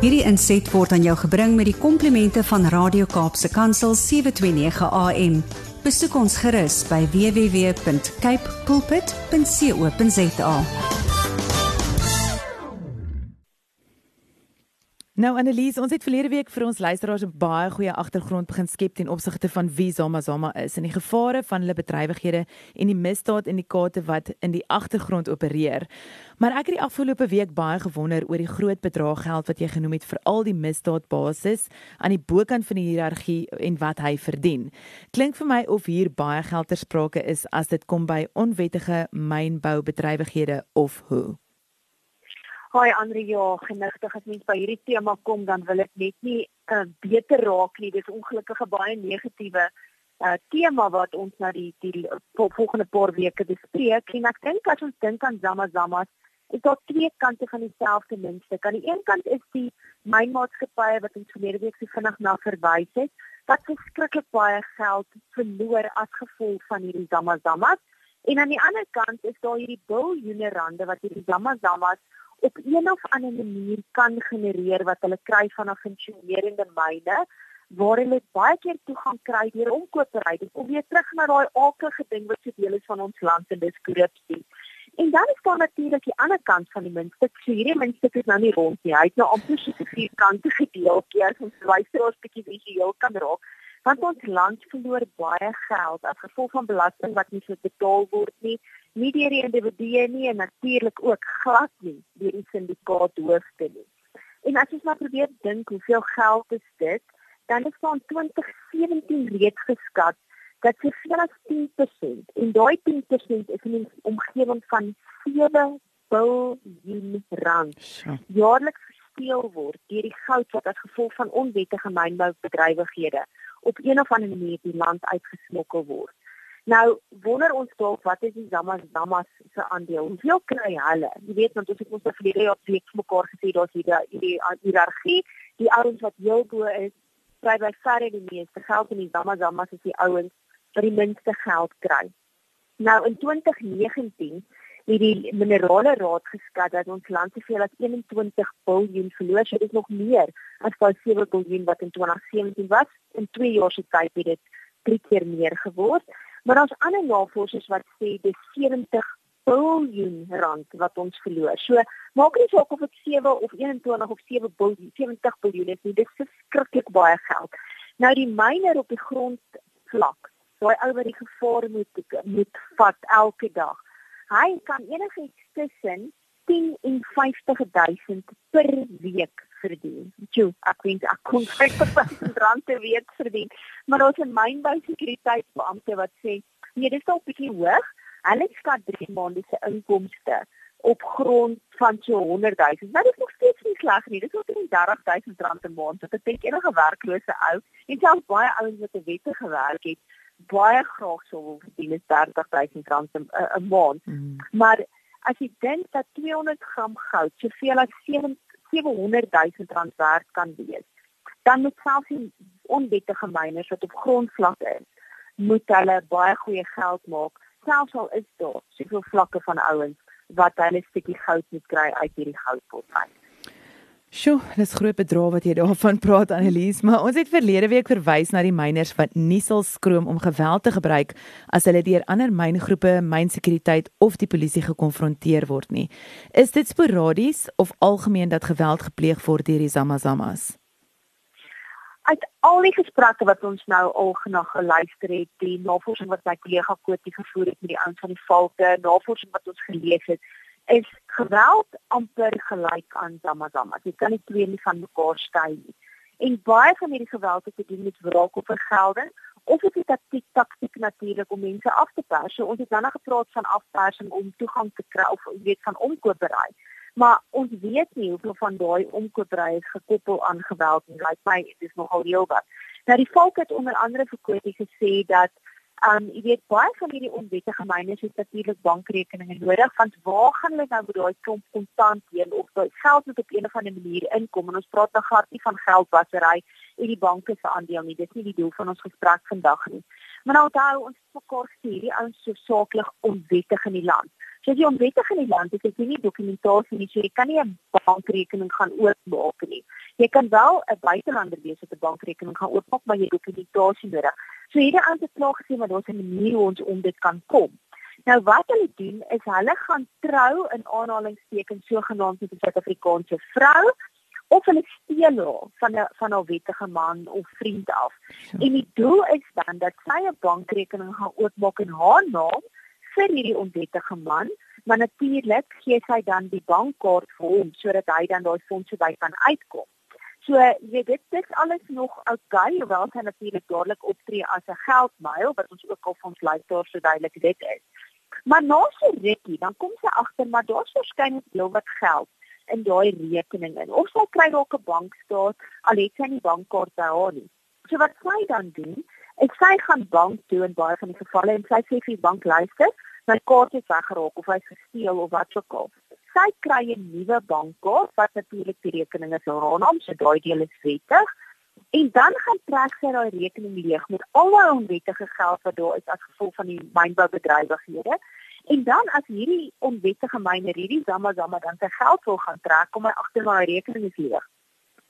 Hierdie inset word aan jou gebring met die komplimente van Radio Kaapse Kansel 729 AM. Besoek ons gerus by www.cape pulpit.co.za. Nou Annelies, ons het verlede week vir ons luisteraars 'n baie goeie agtergrond begin skep ten opsigte van wie Zama Zama is en die gevare van hulle bedrywighede en die misdaadindikate wat in die agtergrond opereer. Maar ek het die afgelope week baie gewonder oor die groot bedrag geld wat jy genoem het vir al die misdaadbasis aan die bokant van die hiërargie en wat hy verdien. Klink vir my of hier baie geld ter sprake is as dit kom by onwettige mynboubedrywighede of hoe. Haai Andre, ja, genigtig as mens by hierdie tema kom, dan wil ek net nie uh, beter raak nie. Dis ongelukkige baie negatiewe uh, tema wat ons na die die volgende paar weke bespreek. En ek dink as ons dink aan Zama Zamas, is daar twee kante van dieselfde muntstuk. Aan die een kant is die mynmaatskappye wat ons verlede week so vinnig na verwys het, wat verskriklik baie geld verloor as gevolg van hierdie Zama Zamas. En aan die ander kant is daar hierdie biljoene rande wat hierdie Zama Zamas op een of ander manier kan genereer wat hulle kry van 'n funksionerende myne waar hulle baie keer toegang kry deur omkopery. Dis om weer terug na daai aardige ding wat so deel is van ons land en dis korrupsie. En dan is daar natuurlik die ander kant van die muntstuk. So hierdie muntstuk is nou nie rond nie. Hy het nou amper so vier kante gedeel. Keer ons luister ons bietjie visueel kan raak. Want ons land verloor baie geld as gevolg van belasting wat nie so betaal word nie. Nie deur die individue nie en natuurlik ook glad nie deur die syndikaat hoofde nie. En as jy maar probeer dink hoeveel geld is dit, dan is van 2017 reeds geskat dat se veel as 10% en daai 10% is in die omgewing van 7 biljoen rand jaarliks gesteel word deur die goud wat as gevolg van onwettige mynboubedrywighede op een of ander manier die land uitgesmokkel word. Nou wonder ons dalk wat is die Zamas Zamas se aandeel? Hoeveel kry hulle? Jy weet want ons het ons verlede jaar vir mekaar gesê daar's hier die hiërargie, die ouens wat heel bo is, kry by verre die meeste geld en die Zamas Zamas is die ouens wat die minste geld kry. Nou in 2019 het die minerale raad geskat dat ons land soveel as 21 miljard verloor, so dit is nog meer as wat 7 miljard wat in 2017 was. In 2 jaar se tyd het dit drie keer meer geword. Maar daar's ander navorsers wat sê dis 70 miljard rand wat ons verloor. So maak nie saak of dit 7 of 21 of 7 miljard, 70 miljard is nie, dit is verskriklik baie geld. Nou die myner op die grond vlak, daai ou wat die gevaar moet moet vat elke dag. Hy kan enigiets tussen 10 en 50000 per week verdien. Jo, ek weet ek kon 5000 rand per week verdien. Maar ons het mynbou sekuriteitsbeampte wat sê, nee, dis al bietjie hoog. Hulle skat 3 maande se inkomste op grond van so 100 000. Nou dis nog steeds nie sleg nie. Dis nie 30 000 rand 'n maand. Dit beteken enige werklose ou en selfs baie ouens wat 'n wettige werk het, baie graag sou wil verdien 30 000 rand 'n maand. Mm. Maar as jy dink dat 200 gram goud soveel as 700 000 rand werd kan wees. Dan moet selfs die onwettige myners wat op grondvlak is, moet hulle baie goeie geld maak, selfs al is daar soveel vlakke van ouens wat hulle 'n stukkie goud moet kry uit hierdie goudpot uit. Sjoe, dis groot bedrag wat jy daarvan praat Annelies, maar ons het verlede week verwys na die myners wat nie sal skroom om geweld te gebruik as hulle deur ander myngroepe, mynsekuriteit of die polisie gekonfronteer word nie. Is dit sporadies of algemeen dat geweld gepleeg word deur die Zamazamas? Uit al die gesprekke wat ons nou al genoeg geluister het, die navorsing wat my kollega Kotie gevoer het met die ouens van die valke, navorsing wat ons gelees het, is geweld amper gelyk aan zamazama. Jy kan nie twee nie van mekaar skei nie. En baie van hierdie geweld het te doen met wraak of vergelding of dit taktiek taktiek natuurlik om mense af te pers. So ons het dan nog gepraat van afpersing om toegang te kry of weet van omkopery. Maar ons weet nie hoeveel van daai omkopery is gekoppel aan geweld nie. Lyk my dit is nogal heelwat. Nou die volk het onder andere vir Kotie gesê dat Um jy weet baie van hierdie onwettige myners het natuurlik bankrekeninge nodig want waar gaan hulle nou met daai klomp kontant heen of daai geld moet op 'n of ander manier inkom en ons praat dan glad nie van geldwasery en die banke se aandeel nie. Dis nie die doel van ons gesprek vandag nie. Maar nou onthou ons mekaar sê die ouens so saaklik onwettig in die land. So as jy onwettig in die land is, is jy nie dokumentasie nie so jy kan nie 'n bankrekening gaan oopmaak nie. Jy kan wel 'n buitelander wees wat 'n bankrekening gaan oopmaak, maar jy het dokumentasie nodig. So hierdie ander klaar gesê maar daar's 'n manier hoe ons om dit kan kom. Nou wat hulle doen is hulle gaan trou in aanhalingstekens sogenaamd met 'n Suid-Afrikaanse vrou of hulle steel haar van 'n van 'n wettige man of vriend af. Ja. En die doel is dan dat sy 'n bankrekening gaan oopmaak in haar naam vir hierdie onwettige man, maar natuurlik gee sy dan die bankkaart vir hom sodat hy dan daai fondse by kan uitkom. So jy weet dit is alles nog okay, hoewel sy natuurlik dadelik optree as 'n geldmyl wat ons ook al van ons luisteraars so duidelik dit is. Maar na sy rukkie, dan kom sy agter maar daar's waarskynlik heelwat geld in daai rekening in. Of sy kry dalk 'n bankstaat al het sy nie bankkaart by haar nie. So wat sy dan doen, is sy gaan bank toe in baie van die gevalle en sy sê vir die bank luister, my kaart is weggeraak of hy's gesteel of wat ook al. Sy kry 'n nuwe bankkaart wat natuurlik die rekening is haar naam, so daai deel is wettig. En dan gaan trek sy daai rekening leeg met al haar onwettige geld wat daar is as gevolg van die mynboubedrywighede. En dan as hierdie onwettige myner hierdie Zama Zama dan sy geld wil gaan trek om hy agter my rekening is leeg.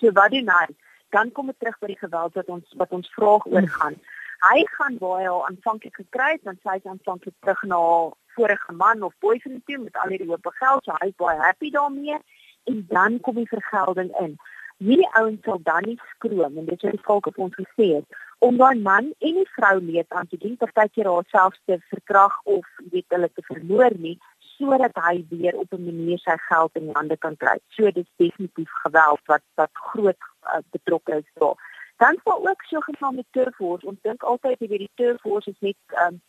So wat doen hy? Dan kom dit terug by die geweld wat ons wat ons vraag oor gaan. Hy gaan waar hy al aanvanklik gekry het, dan sy is aanvanklik terug na haar vorige man of boyfriend toe met al hierdie hoop geld, so hy is baie happy daarmee en dan kom die vergelding in hierdie ouens sal dan nie skroom en dit is wat die volk op ons gesê het om daai man en die vrou leed aan te doen partykeer haarself te verkrag of weet hulle te vermoor nie sodat hy weer op 'n manier sy geld in hande kan kry. So dit is definitief geweld wat wat groot uh, betrokke is daar. Dan sal ook so geval met turfors. Ons dink altyd jy weet die turfors is net um,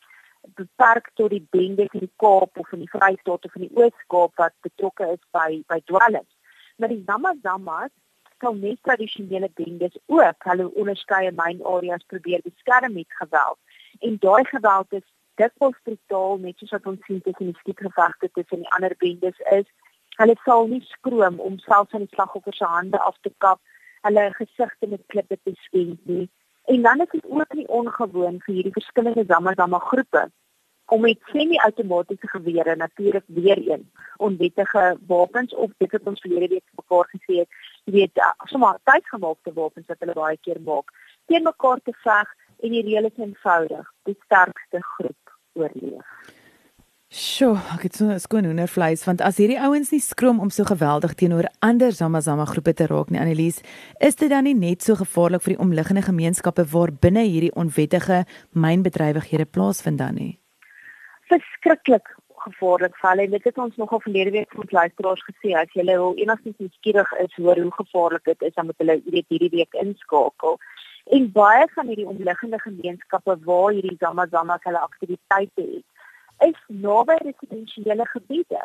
beperk tot die bende in die Kaap of in die Vrystaat of in die Oos-Kaap wat betrokke is by by dwelms. Maar die Zama-Zamas sal net tradisionele bendes ook hulle onderskeie myn areas probeer beskerm met geweld. En daai geweld is dikwels brutaal net soos wat ons sien tussen die skietgevegte tussen die ander bendes is. Hulle sal nie skroom om selfs aan die slagoffer se hande af te kap, hulle gesigte met klippe te skend nie. En dan is dit ook nie ongewoon vir hierdie verskillende Zama-Zama groepe om met semi-outomatiese gewere natuurlik weer een onwettige wapens of dit wat ons verlede week mekaar gesê het, jy weet, uh, sommer tydgemaakte wapens wat hulle baie keer maak, teen mekaar te veg en die reël is eenvoudig, die sterkste groep oorleef. Sjoe, ek het so 'n skoon hoendervleis want as hierdie ouens nie skroom om so geweldig teenoor ander Zamazama groepe te raak nie, Annelies, is dit dan nie net so gevaarlik vir die omliggende gemeenskappe waar binne hierdie onwettige mynbedrywighede plaasvind dan nie? verskriklik gevaarlik val en dit het ons nogal verlede week vir luisteraars gesê as jy wil enigstens nuuskierig is hoor hoe gevaarlik dit is dan moet hulle weet hierdie week inskakel en baie van hierdie omliggende gemeenskappe waar hierdie Zama-Zama hulle aktiwiteite het is naby residensiële gebiede.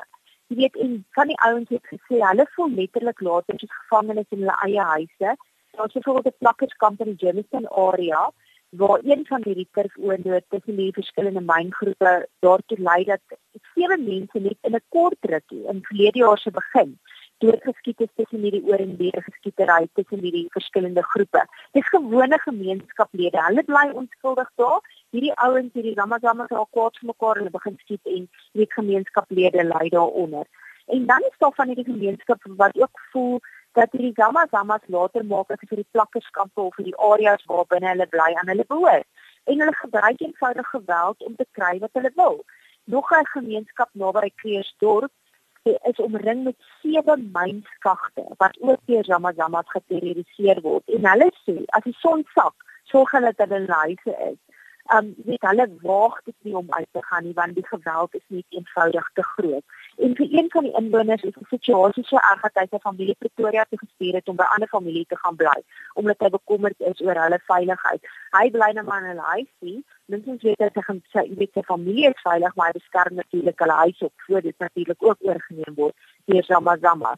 Jy weet en van die ouens het gesê hulle voel letterlik later as gevangenes in hulle eie huise. Daar's byvoorbeeld 'n plakkerskamp in die Germiston area waar een van hierdie turfoonde tussen die verskillende myngroepe daartoe lei dat sewe mense net in 'n kort rukkie in verlede jaar se begin doodgeskiet is tussen hierdie oor en weer geskietery tussen hierdie verskillende groepe. Dis gewone gemeenskaplede. Hulle bly onskuldig daar. Hierdie ouens hierdie Ramazama se al kwaad vir mekaar en hulle begin skiet en hierdie gemeenskaplede ly daaronder. En dan is daar van hierdie gemeenskap wat ook voel dat hierdie gamma gammas later maak as vir die plakkerskampe of vir die areas waar binne hulle bly aan hulle behoort en hulle gebruik eenvoudig geweld om te kry wat hulle wil. Nog 'n gemeenskap naby Kreersdorp is omring met sewe mynskagte wat ook deur gamma gammas geterroriseer word. En hulle sê as die son sak, sorg hulle dat hulle huise is um weet hulle waag dit nie om uit te gaan nie want die geweld is net eenvoudig te groot. En vir een van die inwoners is die situasie so erg dat hy sy familie Pretoria toe gestuur het om by ander familie te gaan bly omdat hy bekommerd is oor hulle veiligheid. Hy bly nou maar in hulle huis nie. Minstens weet hy sy sy weet sy familie is veilig, maar hy beskerm natuurlik hulle huis op voor dit natuurlik ook oorgeneem word deur Zamazama.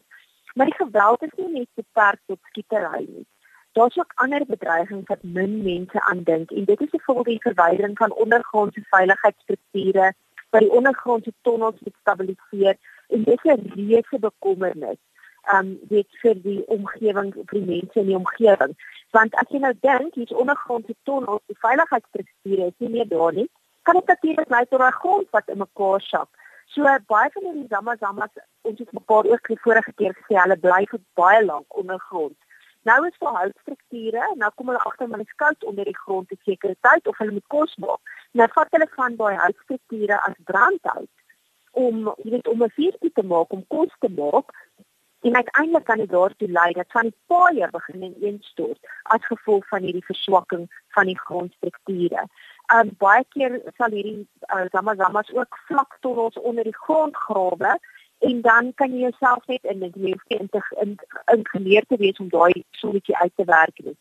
Maar die geweld is nie net beperk tot skietery nie. Daar's ook ander bedreigings wat min mense aandink en dit is byvoorbeeld die verwydering van ondergrondse veiligheidsstrukture wat die ondergrondse tonnels moet stabiliseer en dit is 'n reuse bekommernis um weet vir die omgewing vir die mense in die omgewing. Want as jy nou dink hier's ondergrondse tonnels die veiligheidsstrukture is nie meer daar nie kan dit natuurlik lei tot 'n grond wat in mekaar sak. So baie van hierdie zama zamas ons het mekaar ook die vorige keer gesê hulle bly vir baie lank ondergrond Nou is daar houtstrukture, nou kom hulle agter maar dit is koud onder die grond te sekere tyd of hulle moet kos maak. Nou vat hulle van daai houtstrukture as brandhout om jy weet om 'n vuurtjie te maak, om kos te maak. En uiteindelik kan dit daartoe lei dat van die paaie begin instort as gevolg van hierdie verswakking van die grondstrukture. Um baie keer sal hierdie uh, zamazamas ook vlak tonnels onder die grond grawe en dan kan jy jouself net in dit jy hoef in ingenieur te wees om daai sommetjie uit te werk nie.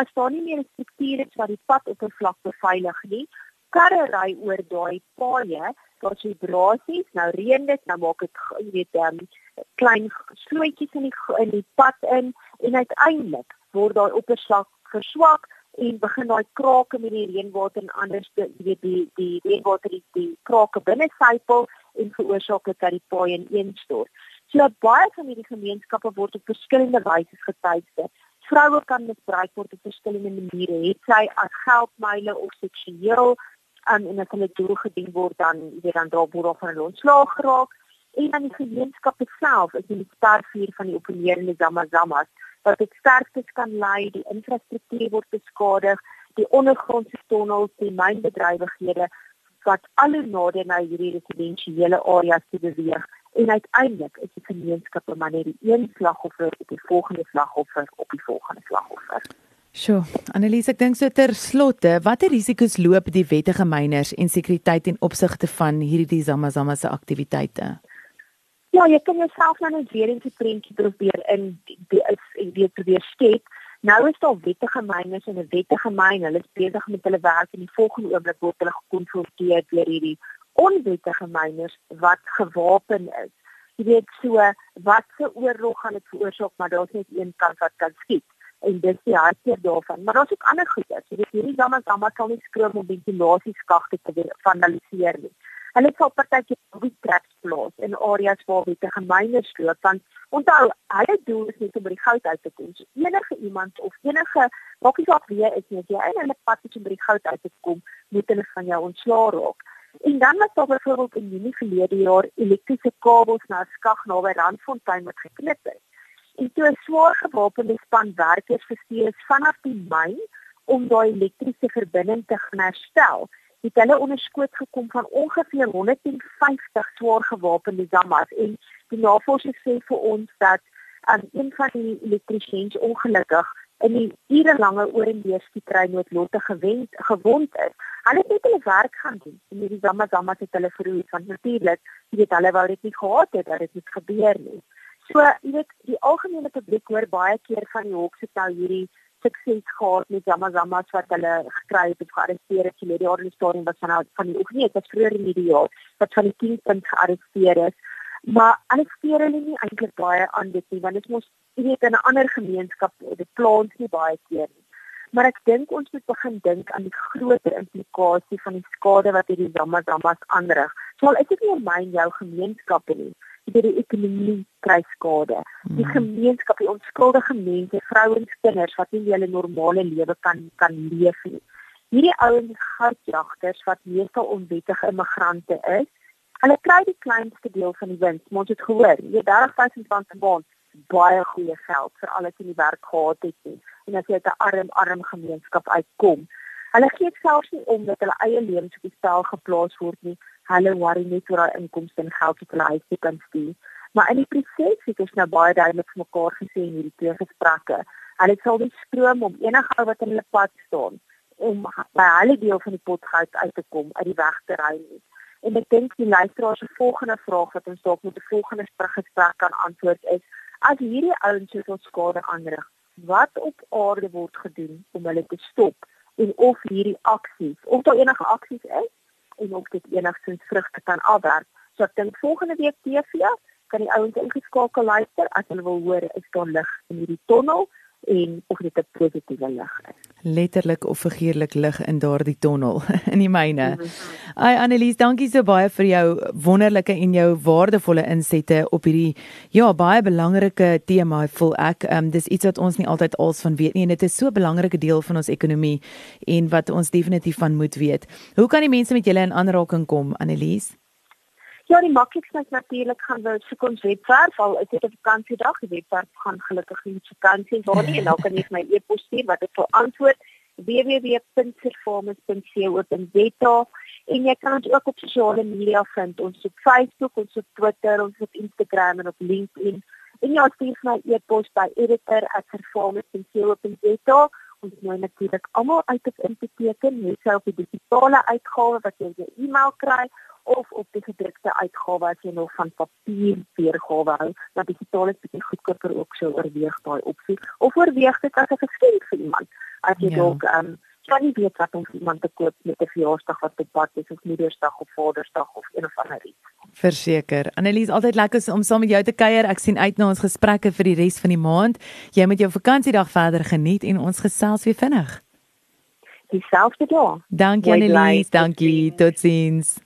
As daar nie meer 'n struktuur is wat die pad oppervlak beveilig nie, karre ry oor daai paaie, daar's vibrasies, nou reën dit, nou maak dit jy weet um, klein slootjies in die in die pad in en uiteindelik word daai oppervlak verswak en begin daai krake met die reënwater en anders die die die, die reënwater die, die krake binne sypel en veroorsaak dat die paai ineenstort. So baie van hierdie gemeenskappe word op verskillende wyse getuig. Vroue kan misbruik word op verskillende maniere, het sy as geldmyle of seksueel um, en as hulle doel gedien word dan weer dan daar word of hulle ontslaag geraak en dan die gemeenskap self is die sterfvuur van die opponerende zamazamas wat dit sterftes kan lei die infrastruktuur word beskadig die ondergrondse tonnels die mynbedrywighede wat alle nade na hierdie residensiële areas te beweeg en uiteindelik is die gemeenskap maar net die een slagoffer op die volgende slagoffer op die volgende slagoffer Sjoe, Annelies, ek dink so ter slotte, watter risiko's loop die wettige myners en sekuriteit in opsigte van hierdie Zamazama se aktiwiteite? Ja, jy kan jouself nou net weer in die prentjie probeer in die is en weer probeer skep. Nou is daar wettige myners en 'n wettige myn, hulle is besig met hulle werk en die volgende oomblik word hulle gekonfronteer deur hierdie onwettige myners wat gewapen is. Jy weet so, wat se oorlog gaan dit veroorsaak, maar daar's net een kant wat kan skiet en dis die hartseer daarvan. Maar daar's ook ander goeie. Jy weet hierdie damme damme kan nie skroom om ventilasieskagte te vandaliseer nie. Hulle sal partytjie wie traps plaas in areas waar witte gemeene sloop want onthou, hulle doel is net om by die goud uit te kom. Enige iemand of enige maak nie saak wie is nie, jy en hulle pad om by die goud uit te kom, moet hulle van jou ontslaa raak. En dan was daar byvoorbeeld in Junie verlede jaar elektriese kabels na 'n skag naby Randfontein wat geknip is en toe 'n swaar gewapende span werkers gestuur is vanaf die myn om daai elektriese verbinding te herstel. Het hulle onderskoot gekom van ongeveer 150 swaar gewapende zammas en die navorsers sê vir ons dat aan um, een van die elektriesiens ongelukkig in die urelange oorendeurskietrei noodlottig gewend gewond is. Hulle het net hulle werk gaan doen en hierdie zammas zammas het hulle verhoor van natuurlik, jy weet hulle wou dit nie gehad het dat dit nie gebeur nie. So, jy weet, die algemene publiek hoor baie keer van die Hawks het nou hierdie sukses gehad met Zama Zama's wat hulle gekry het of gearresteer het hierdie jaar in storie wat van van die nie, dit was vroeër in die jaar wat van die 10 punt gearresteer is. Maar arresteer hulle nie eintlik baie aan dit nie, want dit mos weet in 'n ander gemeenskap, dit plaas nie baie keer nie. Maar ek dink ons moet begin dink aan die groter implikasie van die skade wat hierdie Zama Zama's aanrig. So al is dit nie my en jou gemeenskap nie, deur die ekonomie kry skade. Die hmm. gemeenskap, die onskuldige mense, vrouens, kinders wat nie hulle normale lewe kan kan leef nie. Hierdie ouens goudjagters wat meestal onwettige immigrante is, hulle kry die kleinste deel van die wins. Ons het gehoor, jy 30000 rand per maand baie goeie geld vir alles in die werk gehad het nie. En as jy uit 'n arm arm gemeenskap uitkom, hulle gee selfs nie om dat hulle eie lewens op die spel geplaas word nie hulle worry net oor haar inkomste en geld wat hulle huis toe kan stuur. Maar in die proses het ons nou baie duidelik vir mekaar gesê in hierdie twee gesprekke, hulle sal nie skroom om enige ou wat in hulle pad staan om by hulle deel van die potgoud uit te kom uit die weg te ry nie. En ek dink die luisteraar se volgende vraag wat ons dalk met 'n volgende gesprek kan antwoord is: as hierdie ouens so tot skade aanrig, wat op aarde word gedoen om hulle te stop en of hierdie aksies, of daar enige aksies is en of dit enigstens vrugte kan afwerk. So ek dink volgende week TV kan die ouens ingeskakel luister as hulle wil hoor is daar lig in hierdie tonnel en of dit 'n positiewe lig is. Letterlik of figuurlik lig in daardie tonnel in die myne. Mhm. Ai Annelies, dankie so baie vir jou wonderlike en jou waardevolle insette op hierdie ja, baie belangrike tema, voel ek. Um, dis iets wat ons nie altyd als van weet nie en dit is so 'n belangrike deel van ons ekonomie en wat ons definitief van moet weet. Hoe kan die mense met julle in aanraking kom, Annelies? Ja, die maklikste is natuurlik gaan we soek ons webwerf al is dit 'n vakansiedag, die webwerf gaan gelukkig nie vakansie waar nie en dan kan jy my e-pos stuur wat ek sal antwoord www.performance.co.za en jy kan ons ook op sosiale media vind. Ons op Facebook, ons op Twitter, ons op Instagram en op LinkedIn. En jy stuur my e-pos by editor@performance.co.za ons nou natuurlik almal uit op inteken, net so op die digitale uitgawe wat jy jou e-mail kry of op die gedrukte uitgawe as jy nog van papier weergawe hou, dat digitaal is bietjie goedkoper ook sou oorweeg daai opsie of oorweeg dit as 'n geskenk vir iemand. As jy ja. dalk ehm um, kan nie weet wat om iemand te koop met 'n verjaarsdag wat op pad is of Moedersdag of Vadersdag of een of ander iets. Verseker. Annelies, altyd lekker om saam met jou te kuier. Ek sien uit na ons gesprekke vir die res van die maand. Jy moet jou vakansiedag verder geniet en ons gesels weer vinnig. Dieselfde dag. Dankie Annelies, dankie. Totsiens.